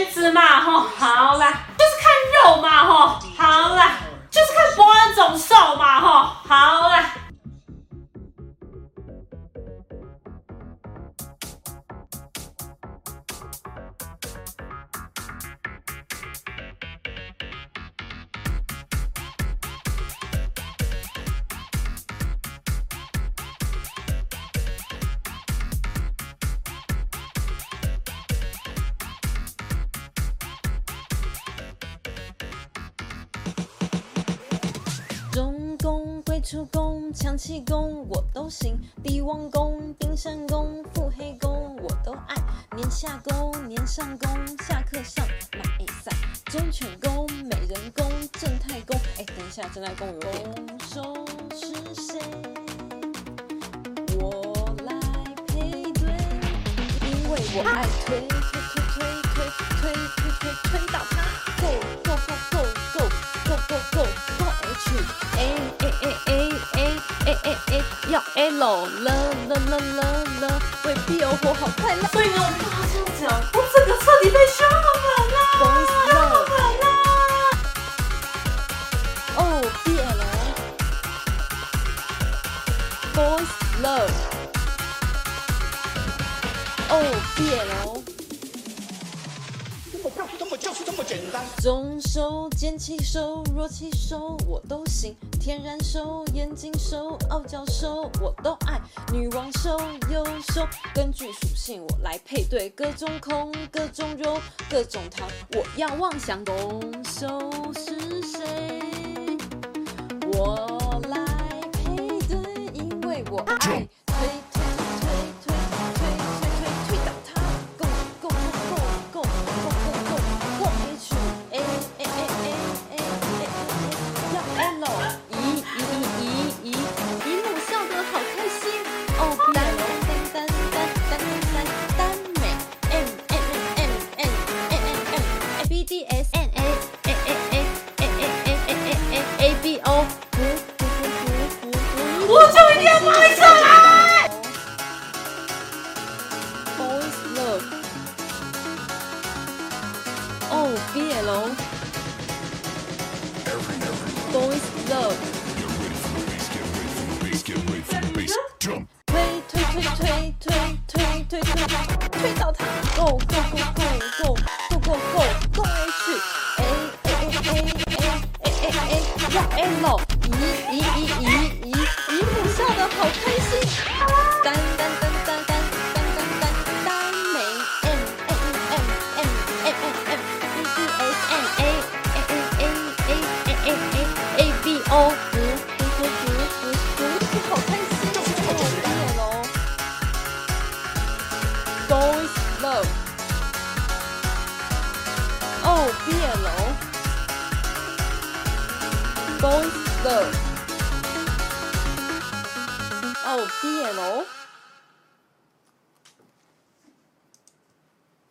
颜值嘛，吼，好啦，就是看肉嘛，吼，好啦，就是看伯恩总瘦嘛，中宫、鬼出宫、强气宫我都行，帝王宫、冰山宫、腹黑宫我都爱，年下宫、年上宫、下课上，马一赛，忠犬宫、美人宫、正太宫，哎，等一下，正太宫有，凶手是谁？我来配对，因为我爱推推推推推推。Go H A。要 L 了了了了了，为 BL 活好快乐。所以呢，我跟他这样讲，我整个彻底被削粉了，削粉了。哦，BL，Boys Love，哦，BL。就这么简单。中收、奸气收、弱气收，我都行。天然收、眼睛收、傲娇收，我都爱。女王收、优收，根据属性我来配对，各种空、各种肉、各种糖，我要妄想。攻手是谁？我来配对，因为我爱。Boys love，推推推推推推推推推到他，Go Go Go Go Go Go Go Go Go H A A A A A A A 要 L，咦咦咦咦 哦，服服服服服服，这口太新了，这口太野喽。Go is love。哦，毕业楼。Go is love。哦，毕业楼。